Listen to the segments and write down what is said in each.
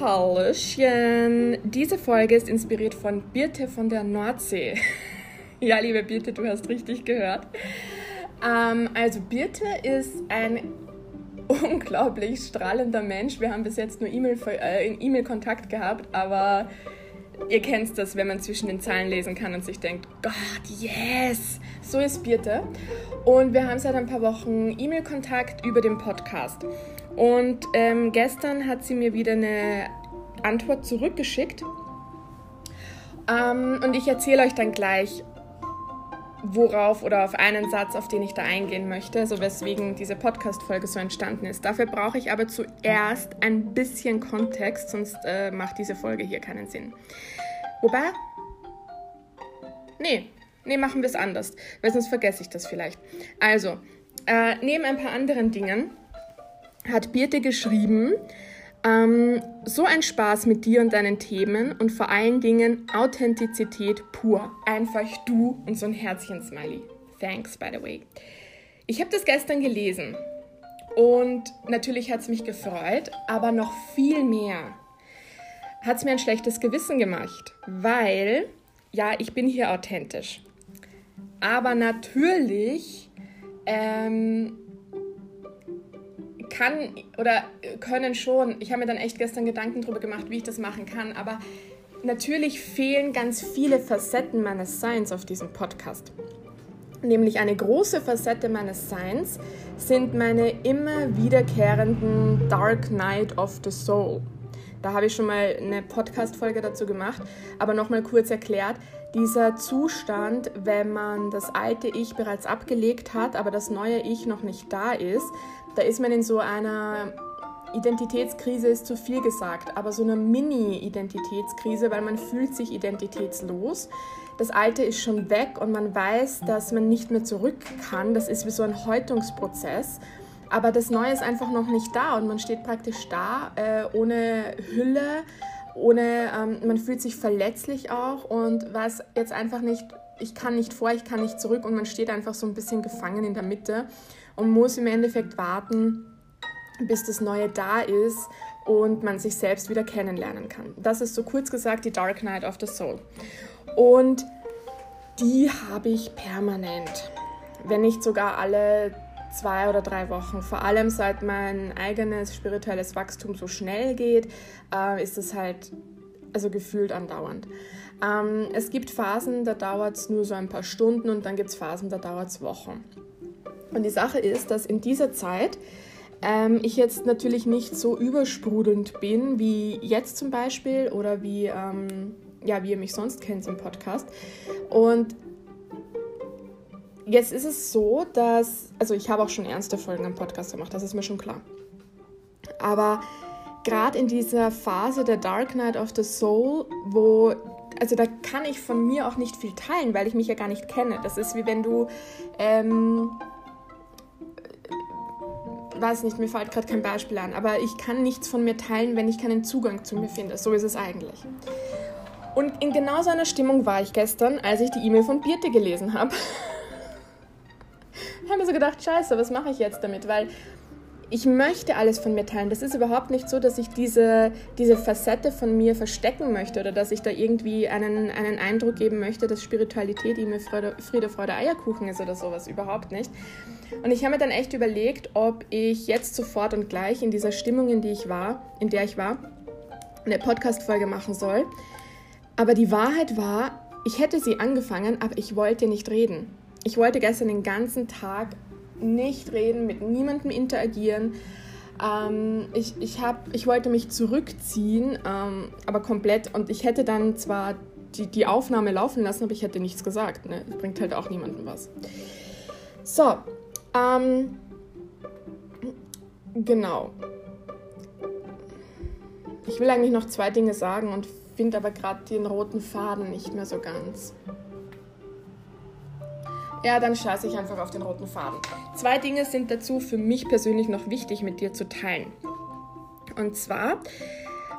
Hallöchen! Diese Folge ist inspiriert von Birte von der Nordsee. ja, liebe Birte, du hast richtig gehört. Ähm, also Birte ist ein unglaublich strahlender Mensch. Wir haben bis jetzt nur E-Mail-Kontakt äh, gehabt, aber ihr kennt das, wenn man zwischen den Zeilen lesen kann und sich denkt, Gott, yes! So ist Birte. Und wir haben seit ein paar Wochen E-Mail-Kontakt über den Podcast. Und ähm, gestern hat sie mir wieder eine Antwort zurückgeschickt. Ähm, und ich erzähle euch dann gleich, worauf oder auf einen Satz, auf den ich da eingehen möchte, also weswegen diese Podcast-Folge so entstanden ist. Dafür brauche ich aber zuerst ein bisschen Kontext, sonst äh, macht diese Folge hier keinen Sinn. Wobei, nee, nee, machen wir es anders, weil sonst vergesse ich das vielleicht. Also, äh, neben ein paar anderen Dingen hat Birte geschrieben, ähm, so ein Spaß mit dir und deinen Themen und vor allen Dingen Authentizität pur. Einfach du und so ein Herzchen-Smiley. Thanks, by the way. Ich habe das gestern gelesen und natürlich hat es mich gefreut, aber noch viel mehr hat es mir ein schlechtes Gewissen gemacht, weil, ja, ich bin hier authentisch. Aber natürlich ähm, kann oder können schon, ich habe mir dann echt gestern Gedanken darüber gemacht, wie ich das machen kann, aber natürlich fehlen ganz viele Facetten meines Seins auf diesem Podcast. Nämlich eine große Facette meines Seins sind meine immer wiederkehrenden Dark Night of the Soul. Da habe ich schon mal eine Podcast-Folge dazu gemacht, aber nochmal kurz erklärt. Dieser Zustand, wenn man das alte Ich bereits abgelegt hat, aber das neue Ich noch nicht da ist, da ist man in so einer Identitätskrise ist zu viel gesagt, aber so eine Mini-Identitätskrise, weil man fühlt sich identitätslos. Das Alte ist schon weg und man weiß, dass man nicht mehr zurück kann. Das ist wie so ein Häutungsprozess. Aber das Neue ist einfach noch nicht da und man steht praktisch da, äh, ohne Hülle, ohne, ähm, man fühlt sich verletzlich auch und weiß jetzt einfach nicht, ich kann nicht vor, ich kann nicht zurück und man steht einfach so ein bisschen gefangen in der Mitte und muss im Endeffekt warten, bis das Neue da ist und man sich selbst wieder kennenlernen kann. Das ist so kurz gesagt die Dark Night of the Soul. Und die habe ich permanent, wenn nicht sogar alle zwei oder drei Wochen. Vor allem seit mein eigenes spirituelles Wachstum so schnell geht, äh, ist es halt also gefühlt andauernd. Ähm, es gibt Phasen, da dauert es nur so ein paar Stunden und dann gibt es Phasen, da dauert es Wochen. Und die Sache ist, dass in dieser Zeit ähm, ich jetzt natürlich nicht so übersprudelnd bin wie jetzt zum Beispiel oder wie, ähm, ja, wie ihr mich sonst kennt im Podcast. Und Jetzt ist es so, dass, also ich habe auch schon ernste Folgen am Podcast gemacht, das ist mir schon klar. Aber gerade in dieser Phase der Dark Night of the Soul, wo, also da kann ich von mir auch nicht viel teilen, weil ich mich ja gar nicht kenne. Das ist wie wenn du, ähm, weiß nicht, mir fällt gerade kein Beispiel an, aber ich kann nichts von mir teilen, wenn ich keinen Zugang zu mir finde. So ist es eigentlich. Und in genau so einer Stimmung war ich gestern, als ich die E-Mail von Birte gelesen habe. habe mir so gedacht, scheiße, was mache ich jetzt damit? Weil ich möchte alles von mir teilen. Das ist überhaupt nicht so, dass ich diese, diese Facette von mir verstecken möchte oder dass ich da irgendwie einen, einen Eindruck geben möchte, dass Spiritualität immer Freude, Friede, Freude, Eierkuchen ist oder sowas. Überhaupt nicht. Und ich habe mir dann echt überlegt, ob ich jetzt sofort und gleich in dieser Stimmung, in, die ich war, in der ich war, eine Podcast-Folge machen soll. Aber die Wahrheit war, ich hätte sie angefangen, aber ich wollte nicht reden. Ich wollte gestern den ganzen Tag nicht reden, mit niemandem interagieren. Ähm, ich, ich, hab, ich wollte mich zurückziehen, ähm, aber komplett. Und ich hätte dann zwar die, die Aufnahme laufen lassen, aber ich hätte nichts gesagt. Ne? Bringt halt auch niemandem was. So, ähm, genau. Ich will eigentlich noch zwei Dinge sagen und finde aber gerade den roten Faden nicht mehr so ganz. Ja, dann scheiße ich einfach auf den roten Faden. Zwei Dinge sind dazu für mich persönlich noch wichtig mit dir zu teilen. Und zwar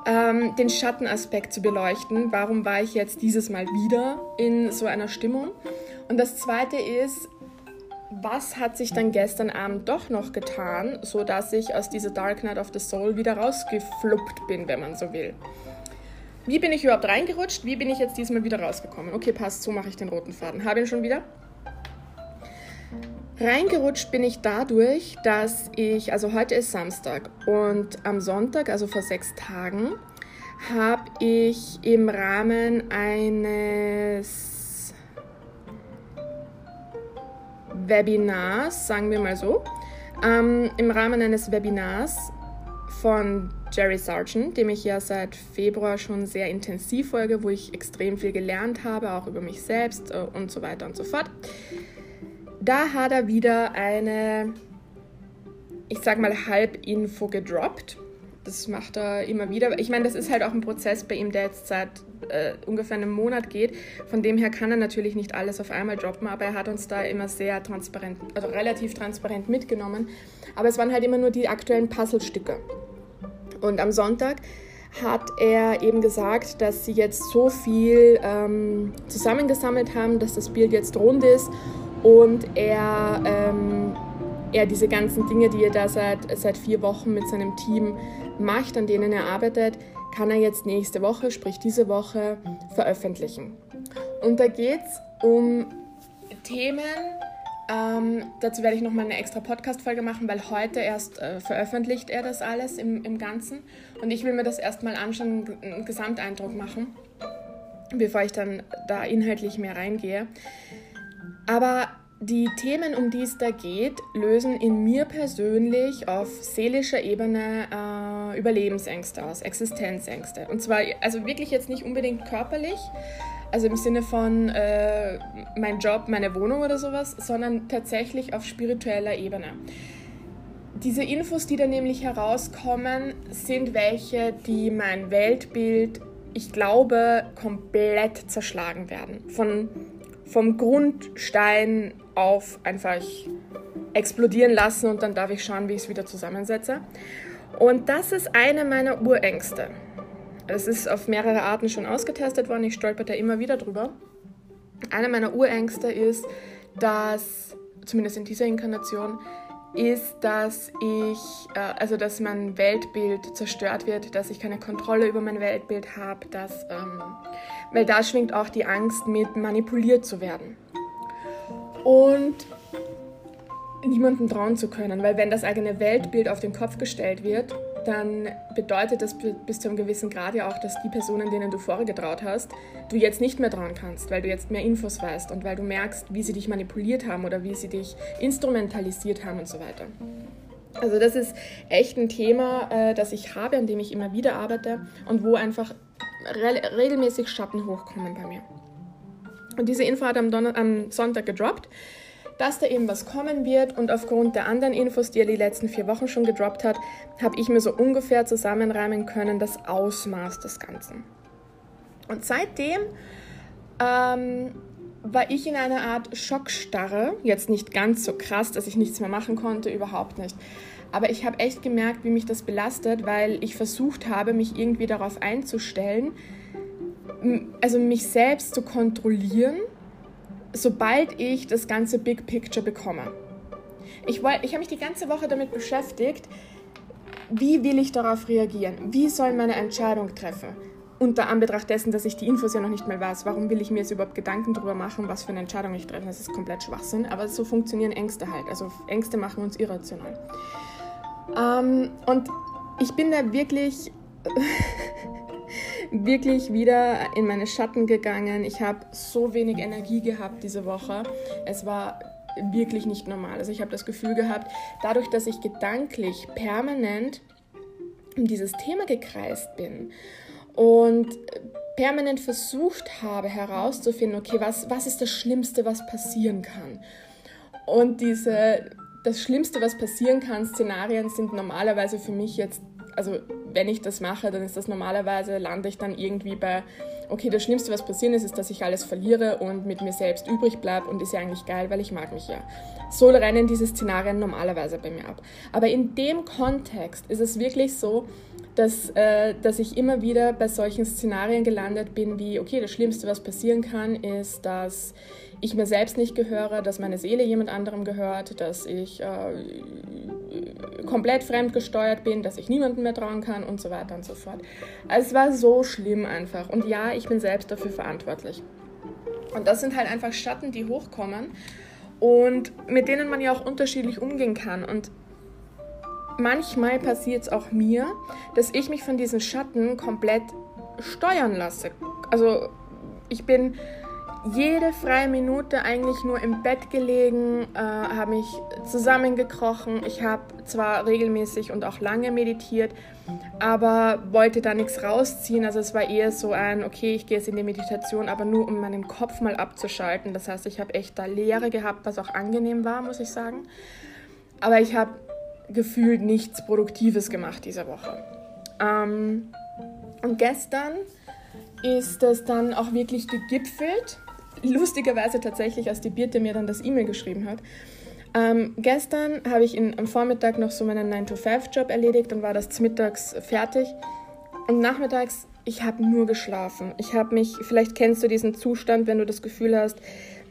ähm, den Schattenaspekt zu beleuchten. Warum war ich jetzt dieses Mal wieder in so einer Stimmung? Und das zweite ist, was hat sich dann gestern Abend doch noch getan, sodass ich aus dieser Dark Night of the Soul wieder rausgefluppt bin, wenn man so will. Wie bin ich überhaupt reingerutscht? Wie bin ich jetzt diesmal wieder rausgekommen? Okay, passt, so mache ich den roten Faden. Habe ihn schon wieder. Reingerutscht bin ich dadurch, dass ich, also heute ist Samstag und am Sonntag, also vor sechs Tagen, habe ich im Rahmen eines Webinars, sagen wir mal so, ähm, im Rahmen eines Webinars von Jerry Sargent, dem ich ja seit Februar schon sehr intensiv folge, wo ich extrem viel gelernt habe, auch über mich selbst äh, und so weiter und so fort da hat er wieder eine, ich sag mal, Halbinfo gedroppt. Das macht er immer wieder. Ich meine, das ist halt auch ein Prozess bei ihm, der jetzt seit äh, ungefähr einem Monat geht. Von dem her kann er natürlich nicht alles auf einmal droppen, aber er hat uns da immer sehr transparent, also relativ transparent mitgenommen. Aber es waren halt immer nur die aktuellen Puzzlestücke. Und am Sonntag hat er eben gesagt, dass sie jetzt so viel ähm, zusammengesammelt haben, dass das Bild jetzt rund ist und er, ähm, er diese ganzen Dinge, die er da seit, seit vier Wochen mit seinem Team macht, an denen er arbeitet, kann er jetzt nächste Woche, sprich diese Woche, veröffentlichen. Und da geht es um Themen, ähm, dazu werde ich nochmal eine extra Podcast-Folge machen, weil heute erst äh, veröffentlicht er das alles im, im Ganzen. Und ich will mir das erstmal anschauen, einen Gesamteindruck machen, bevor ich dann da inhaltlich mehr reingehe. Aber die Themen, um die es da geht, lösen in mir persönlich auf seelischer Ebene äh, Überlebensängste aus, Existenzängste. Und zwar, also wirklich jetzt nicht unbedingt körperlich, also im Sinne von äh, mein Job, meine Wohnung oder sowas, sondern tatsächlich auf spiritueller Ebene. Diese Infos, die da nämlich herauskommen, sind welche, die mein Weltbild, ich glaube, komplett zerschlagen werden. Von vom Grundstein auf einfach explodieren lassen und dann darf ich schauen, wie ich es wieder zusammensetze. Und das ist eine meiner Urängste. Es ist auf mehrere Arten schon ausgetestet worden, ich stolper da immer wieder drüber. Eine meiner Urängste ist, dass, zumindest in dieser Inkarnation, ist, dass ich, äh, also dass mein Weltbild zerstört wird, dass ich keine Kontrolle über mein Weltbild habe, dass, ähm, weil da schwingt auch die Angst mit, manipuliert zu werden. Und niemandem trauen zu können, weil wenn das eigene Weltbild auf den Kopf gestellt wird, dann bedeutet das bis zu einem gewissen Grad ja auch, dass die Personen, denen du vorher getraut hast, du jetzt nicht mehr trauen kannst, weil du jetzt mehr Infos weißt und weil du merkst, wie sie dich manipuliert haben oder wie sie dich instrumentalisiert haben und so weiter. Also das ist echt ein Thema, äh, das ich habe, an dem ich immer wieder arbeite und wo einfach re regelmäßig Schatten hochkommen bei mir. Und diese Info hat am, am Sonntag gedroppt dass da eben was kommen wird und aufgrund der anderen Infos, die er die letzten vier Wochen schon gedroppt hat, habe ich mir so ungefähr zusammenreimen können das Ausmaß des Ganzen. Und seitdem ähm, war ich in einer Art Schockstarre, jetzt nicht ganz so krass, dass ich nichts mehr machen konnte, überhaupt nicht. Aber ich habe echt gemerkt, wie mich das belastet, weil ich versucht habe, mich irgendwie darauf einzustellen, also mich selbst zu kontrollieren sobald ich das ganze Big Picture bekomme. Ich, ich habe mich die ganze Woche damit beschäftigt, wie will ich darauf reagieren? Wie soll meine Entscheidung treffen? Unter Anbetracht dessen, dass ich die Infos ja noch nicht mal weiß, warum will ich mir jetzt überhaupt Gedanken darüber machen, was für eine Entscheidung ich treffe? Das ist komplett Schwachsinn, aber so funktionieren Ängste halt. Also Ängste machen uns irrational. Ähm, und ich bin da wirklich wirklich wieder in meine Schatten gegangen. Ich habe so wenig Energie gehabt diese Woche. Es war wirklich nicht normal. Also ich habe das Gefühl gehabt, dadurch, dass ich gedanklich permanent um dieses Thema gekreist bin und permanent versucht habe herauszufinden, okay, was, was ist das Schlimmste, was passieren kann? Und diese, das Schlimmste, was passieren kann, Szenarien sind normalerweise für mich jetzt also wenn ich das mache, dann ist das normalerweise, lande ich dann irgendwie bei, okay, das Schlimmste, was passieren ist, ist, dass ich alles verliere und mit mir selbst übrig bleibe und ist ja eigentlich geil, weil ich mag mich ja. So rennen diese Szenarien normalerweise bei mir ab. Aber in dem Kontext ist es wirklich so, dass, äh, dass ich immer wieder bei solchen Szenarien gelandet bin, wie, okay, das Schlimmste, was passieren kann, ist, dass ich mir selbst nicht gehöre, dass meine Seele jemand anderem gehört, dass ich äh, komplett fremdgesteuert bin, dass ich niemandem mehr trauen kann und so weiter und so fort. Also es war so schlimm einfach. Und ja, ich bin selbst dafür verantwortlich. Und das sind halt einfach Schatten, die hochkommen und mit denen man ja auch unterschiedlich umgehen kann. Und manchmal passiert es auch mir, dass ich mich von diesen Schatten komplett steuern lasse. Also ich bin jede freie Minute eigentlich nur im Bett gelegen, äh, habe mich zusammengekrochen. Ich habe zwar regelmäßig und auch lange meditiert, aber wollte da nichts rausziehen. Also es war eher so ein, okay, ich gehe jetzt in die Meditation, aber nur um meinen Kopf mal abzuschalten. Das heißt, ich habe echt da Leere gehabt, was auch angenehm war, muss ich sagen. Aber ich habe gefühlt nichts Produktives gemacht diese Woche. Ähm, und gestern ist es dann auch wirklich gegipfelt lustigerweise tatsächlich, als die Birte mir dann das E-Mail geschrieben hat. Ähm, gestern habe ich in, am Vormittag noch so meinen 9-to-5-Job erledigt und war das mittags fertig. Und nachmittags, ich habe nur geschlafen. Ich habe mich, vielleicht kennst du diesen Zustand, wenn du das Gefühl hast,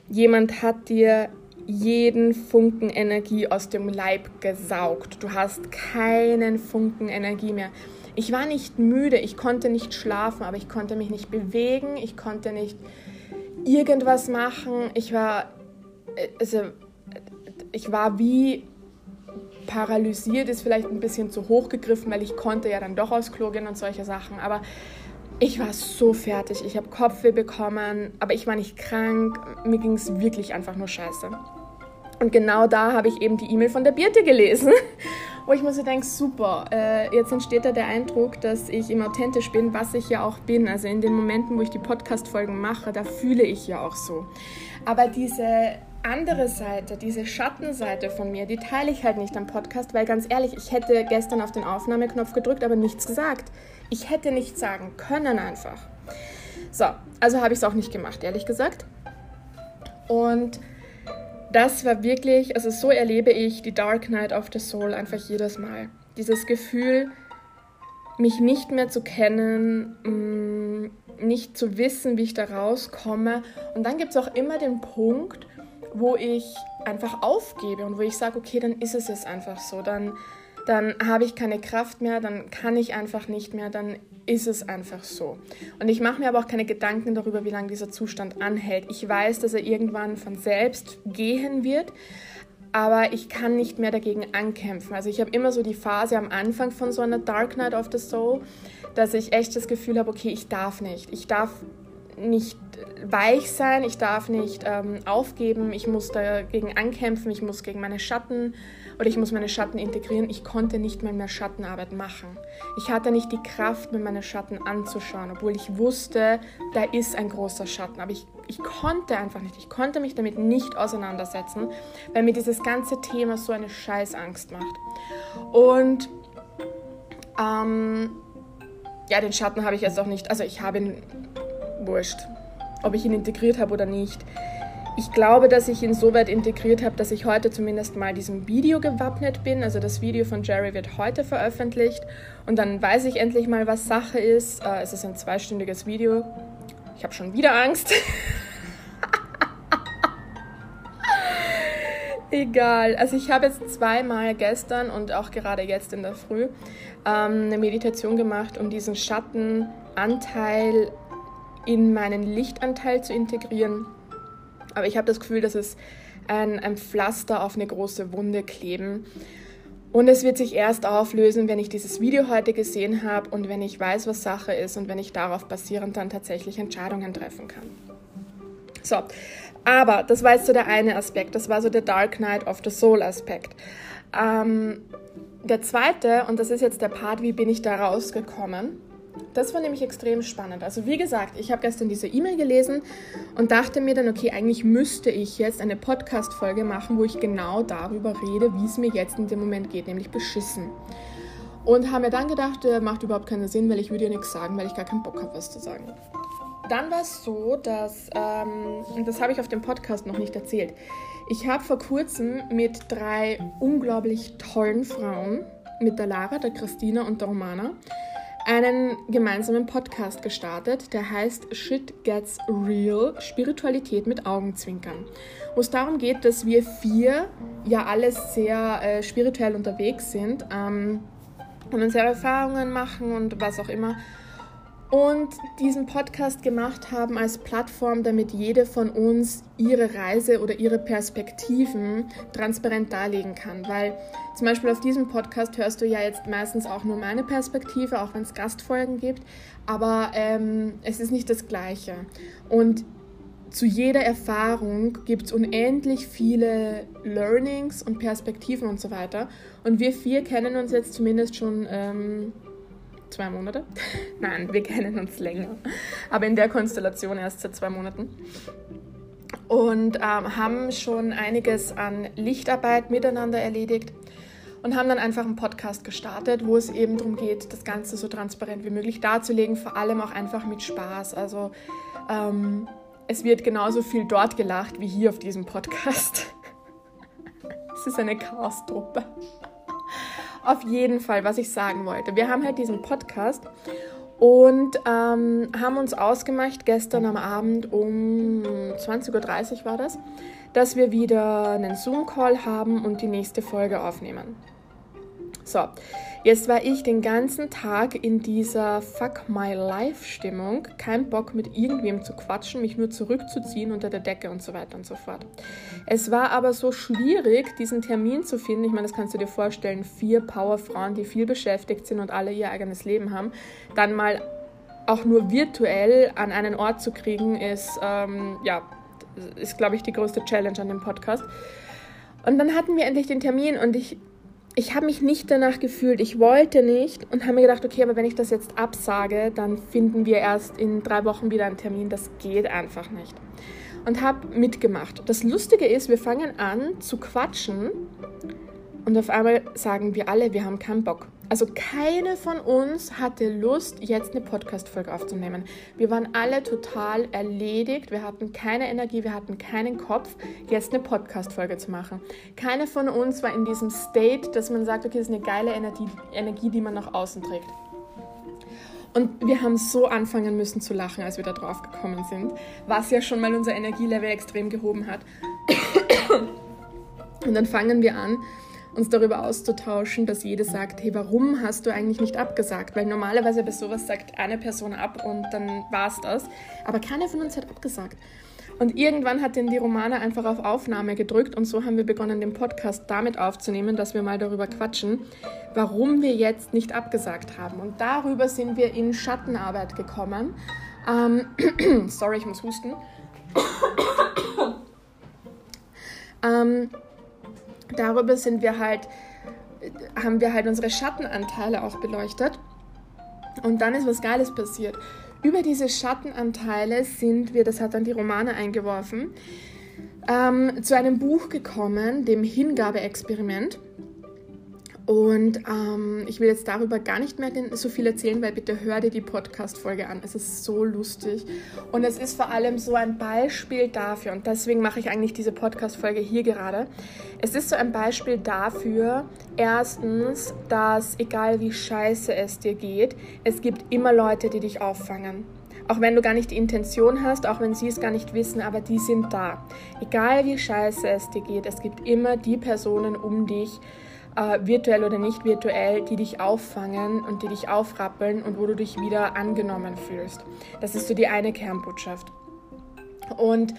jemand hat dir jeden Funken Energie aus dem Leib gesaugt. Du hast keinen Funken Energie mehr. Ich war nicht müde, ich konnte nicht schlafen, aber ich konnte mich nicht bewegen, ich konnte nicht irgendwas machen. Ich war, also, ich war wie paralysiert, ist vielleicht ein bisschen zu hoch gegriffen, weil ich konnte ja dann doch aufs Klo gehen und solche Sachen. Aber ich war so fertig. Ich habe Kopfweh bekommen, aber ich war nicht krank. Mir ging es wirklich einfach nur scheiße. Und genau da habe ich eben die E-Mail von der Birte gelesen, wo ich mir so denke, super, äh, jetzt entsteht da der Eindruck, dass ich immer authentisch bin, was ich ja auch bin. Also in den Momenten, wo ich die Podcast-Folgen mache, da fühle ich ja auch so. Aber diese andere Seite, diese Schattenseite von mir, die teile ich halt nicht am Podcast, weil ganz ehrlich, ich hätte gestern auf den Aufnahmeknopf gedrückt, aber nichts gesagt. Ich hätte nichts sagen können einfach. So, also habe ich es auch nicht gemacht, ehrlich gesagt. Und das war wirklich, also so erlebe ich die Dark Night of the Soul einfach jedes Mal. Dieses Gefühl, mich nicht mehr zu kennen, mm, nicht zu wissen, wie ich da rauskomme. Und dann gibt es auch immer den Punkt, wo ich einfach aufgebe und wo ich sage, okay, dann ist es jetzt einfach so. Dann, dann habe ich keine Kraft mehr, dann kann ich einfach nicht mehr, dann ist es einfach so. Und ich mache mir aber auch keine Gedanken darüber, wie lange dieser Zustand anhält. Ich weiß, dass er irgendwann von selbst gehen wird, aber ich kann nicht mehr dagegen ankämpfen. Also ich habe immer so die Phase am Anfang von so einer Dark Night of the Soul, dass ich echt das Gefühl habe, okay, ich darf nicht. Ich darf nicht weich sein, ich darf nicht ähm, aufgeben, ich muss dagegen ankämpfen, ich muss gegen meine Schatten oder ich muss meine Schatten integrieren. Ich konnte nicht mal mehr Schattenarbeit machen. Ich hatte nicht die Kraft, mir meine Schatten anzuschauen, obwohl ich wusste, da ist ein großer Schatten. Aber ich, ich konnte einfach nicht. Ich konnte mich damit nicht auseinandersetzen, weil mir dieses ganze Thema so eine Scheißangst macht. Und ähm, ja, den Schatten habe ich jetzt auch nicht, also ich habe ihn, wurscht, ob ich ihn integriert habe oder nicht. Ich glaube, dass ich ihn so weit integriert habe, dass ich heute zumindest mal diesem Video gewappnet bin. Also das Video von Jerry wird heute veröffentlicht und dann weiß ich endlich mal, was Sache ist. Äh, es ist ein zweistündiges Video. Ich habe schon wieder Angst. Egal. Also ich habe jetzt zweimal gestern und auch gerade jetzt in der Früh ähm, eine Meditation gemacht, um diesen Schattenanteil in meinen Lichtanteil zu integrieren. Aber ich habe das Gefühl, dass es ein, ein Pflaster auf eine große Wunde kleben. Und es wird sich erst auflösen, wenn ich dieses Video heute gesehen habe und wenn ich weiß, was Sache ist und wenn ich darauf basierend dann tatsächlich Entscheidungen treffen kann. So, aber das war jetzt so der eine Aspekt, das war so der Dark Knight of the Soul Aspekt. Ähm, der zweite, und das ist jetzt der Part, wie bin ich da rausgekommen, das war nämlich extrem spannend. Also wie gesagt, ich habe gestern diese E-Mail gelesen und dachte mir dann, okay, eigentlich müsste ich jetzt eine Podcast-Folge machen, wo ich genau darüber rede, wie es mir jetzt in dem Moment geht, nämlich beschissen. Und habe mir dann gedacht, äh, macht überhaupt keinen Sinn, weil ich würde ja nichts sagen, weil ich gar keinen Bock habe, was zu sagen. Dann war es so, dass, ähm, und das habe ich auf dem Podcast noch nicht erzählt, ich habe vor kurzem mit drei unglaublich tollen Frauen, mit der Lara, der Christina und der Romana, einen gemeinsamen Podcast gestartet, der heißt Shit Gets Real, Spiritualität mit Augenzwinkern. Wo es darum geht, dass wir vier ja alles sehr äh, spirituell unterwegs sind ähm, und unsere Erfahrungen machen und was auch immer und diesen Podcast gemacht haben als Plattform, damit jede von uns ihre Reise oder ihre Perspektiven transparent darlegen kann. Weil zum Beispiel auf diesem Podcast hörst du ja jetzt meistens auch nur meine Perspektive, auch wenn es Gastfolgen gibt, aber ähm, es ist nicht das Gleiche. Und zu jeder Erfahrung gibt es unendlich viele Learnings und Perspektiven und so weiter. Und wir vier kennen uns jetzt zumindest schon. Ähm, zwei Monate. Nein, wir kennen uns länger. Aber in der Konstellation erst seit zwei Monaten. Und ähm, haben schon einiges an Lichtarbeit miteinander erledigt und haben dann einfach einen Podcast gestartet, wo es eben darum geht, das Ganze so transparent wie möglich darzulegen, vor allem auch einfach mit Spaß. Also ähm, es wird genauso viel dort gelacht wie hier auf diesem Podcast. es ist eine Chaos-Truppe. Auf jeden Fall, was ich sagen wollte. Wir haben halt diesen Podcast und ähm, haben uns ausgemacht, gestern am Abend um 20.30 Uhr war das, dass wir wieder einen Zoom-Call haben und die nächste Folge aufnehmen. So, jetzt war ich den ganzen Tag in dieser Fuck My Life Stimmung. Kein Bock mit irgendwem zu quatschen, mich nur zurückzuziehen unter der Decke und so weiter und so fort. Es war aber so schwierig, diesen Termin zu finden. Ich meine, das kannst du dir vorstellen, vier Powerfrauen, die viel beschäftigt sind und alle ihr eigenes Leben haben, dann mal auch nur virtuell an einen Ort zu kriegen, ist, ähm, ja, ist, glaube ich, die größte Challenge an dem Podcast. Und dann hatten wir endlich den Termin und ich ich habe mich nicht danach gefühlt, ich wollte nicht und habe mir gedacht, okay, aber wenn ich das jetzt absage, dann finden wir erst in drei Wochen wieder einen Termin. Das geht einfach nicht. Und habe mitgemacht. Das Lustige ist, wir fangen an zu quatschen und auf einmal sagen wir alle, wir haben keinen Bock. Also keine von uns hatte Lust, jetzt eine Podcast-Folge aufzunehmen. Wir waren alle total erledigt. Wir hatten keine Energie, wir hatten keinen Kopf, jetzt eine Podcast-Folge zu machen. Keine von uns war in diesem State, dass man sagt, okay, das ist eine geile Energie, Energie die man nach außen trägt. Und wir haben so anfangen müssen zu lachen, als wir da drauf gekommen sind, was ja schon mal unser Energielevel extrem gehoben hat. Und dann fangen wir an, uns darüber auszutauschen, dass jede sagt, hey, warum hast du eigentlich nicht abgesagt? Weil normalerweise bei sowas sagt eine Person ab und dann war es das. Aber keiner von uns hat abgesagt. Und irgendwann hat denn die Romane einfach auf Aufnahme gedrückt und so haben wir begonnen, den Podcast damit aufzunehmen, dass wir mal darüber quatschen, warum wir jetzt nicht abgesagt haben. Und darüber sind wir in Schattenarbeit gekommen. Ähm, sorry, ich muss husten. ähm, darüber sind wir halt, haben wir halt unsere Schattenanteile auch beleuchtet. Und dann ist was Geiles passiert. Über diese Schattenanteile sind wir, das hat dann die Romane eingeworfen, ähm, zu einem Buch gekommen, dem Hingabeexperiment. Und ähm, ich will jetzt darüber gar nicht mehr so viel erzählen, weil bitte hör dir die Podcast-Folge an. Es ist so lustig. Und es ist vor allem so ein Beispiel dafür, und deswegen mache ich eigentlich diese Podcast-Folge hier gerade. Es ist so ein Beispiel dafür, erstens, dass egal wie scheiße es dir geht, es gibt immer Leute, die dich auffangen. Auch wenn du gar nicht die Intention hast, auch wenn sie es gar nicht wissen, aber die sind da. Egal wie scheiße es dir geht, es gibt immer die Personen um dich, äh, virtuell oder nicht virtuell, die dich auffangen und die dich aufrappeln und wo du dich wieder angenommen fühlst. Das ist so die eine Kernbotschaft. Und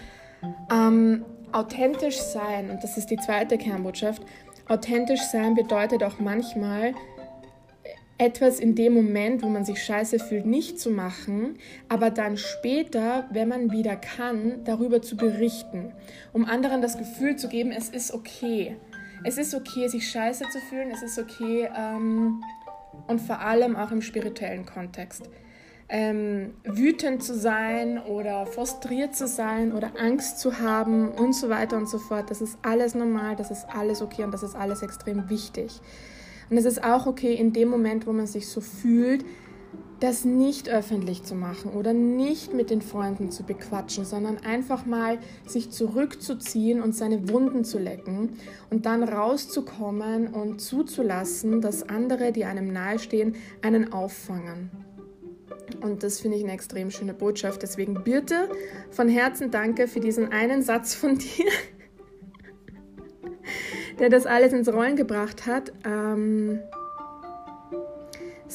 ähm, authentisch sein, und das ist die zweite Kernbotschaft, authentisch sein bedeutet auch manchmal, etwas in dem Moment, wo man sich scheiße fühlt, nicht zu machen, aber dann später, wenn man wieder kann, darüber zu berichten, um anderen das Gefühl zu geben, es ist okay es ist okay, sich scheiße zu fühlen, es ist okay ähm, und vor allem auch im spirituellen Kontext. Ähm, wütend zu sein oder frustriert zu sein oder Angst zu haben und so weiter und so fort, das ist alles normal, das ist alles okay und das ist alles extrem wichtig. Und es ist auch okay in dem Moment, wo man sich so fühlt, das nicht öffentlich zu machen oder nicht mit den Freunden zu bequatschen, sondern einfach mal sich zurückzuziehen und seine Wunden zu lecken und dann rauszukommen und zuzulassen, dass andere, die einem nahestehen, einen auffangen. Und das finde ich eine extrem schöne Botschaft. Deswegen bitte von Herzen danke für diesen einen Satz von dir, der das alles ins Rollen gebracht hat. Ähm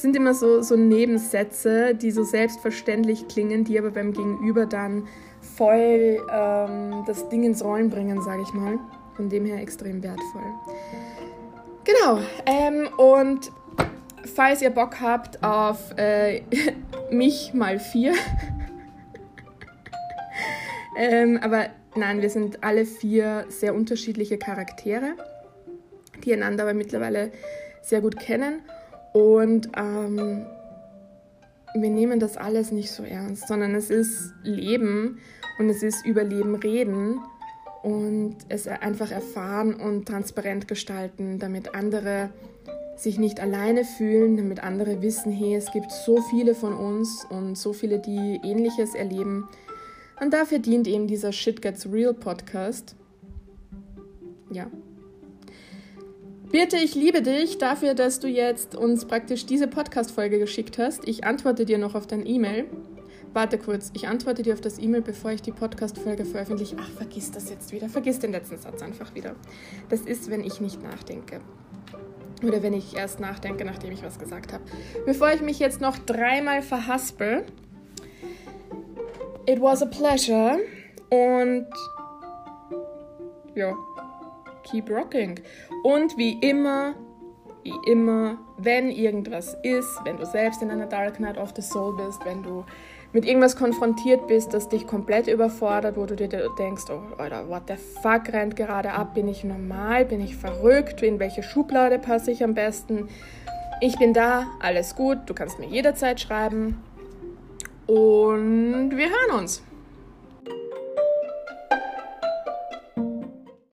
sind immer so, so Nebensätze, die so selbstverständlich klingen, die aber beim Gegenüber dann voll ähm, das Ding ins Rollen bringen, sage ich mal. Von dem her extrem wertvoll. Genau. Ähm, und falls ihr Bock habt auf äh, mich mal vier, ähm, aber nein, wir sind alle vier sehr unterschiedliche Charaktere, die einander aber mittlerweile sehr gut kennen. Und ähm, wir nehmen das alles nicht so ernst, sondern es ist Leben und es ist über Leben reden und es einfach erfahren und transparent gestalten, damit andere sich nicht alleine fühlen, damit andere wissen, hey, es gibt so viele von uns und so viele, die ähnliches erleben. Und dafür dient eben dieser Shit Gets Real Podcast. Ja, Birte, ich liebe dich dafür, dass du jetzt uns praktisch diese Podcast-Folge geschickt hast. Ich antworte dir noch auf dein E-Mail. Warte kurz, ich antworte dir auf das E-Mail, bevor ich die Podcast-Folge veröffentliche. Ach, vergiss das jetzt wieder. Vergiss den letzten Satz einfach wieder. Das ist, wenn ich nicht nachdenke. Oder wenn ich erst nachdenke, nachdem ich was gesagt habe. Bevor ich mich jetzt noch dreimal verhaspel. It was a pleasure. Und ja, keep rocking. Und wie immer, wie immer, wenn irgendwas ist, wenn du selbst in einer Dark Night of the Soul bist, wenn du mit irgendwas konfrontiert bist, das dich komplett überfordert, wo du dir denkst, oh, Alter, what the fuck rennt gerade ab? Bin ich normal? Bin ich verrückt? In welche Schublade passe ich am besten? Ich bin da, alles gut, du kannst mir jederzeit schreiben und wir hören uns.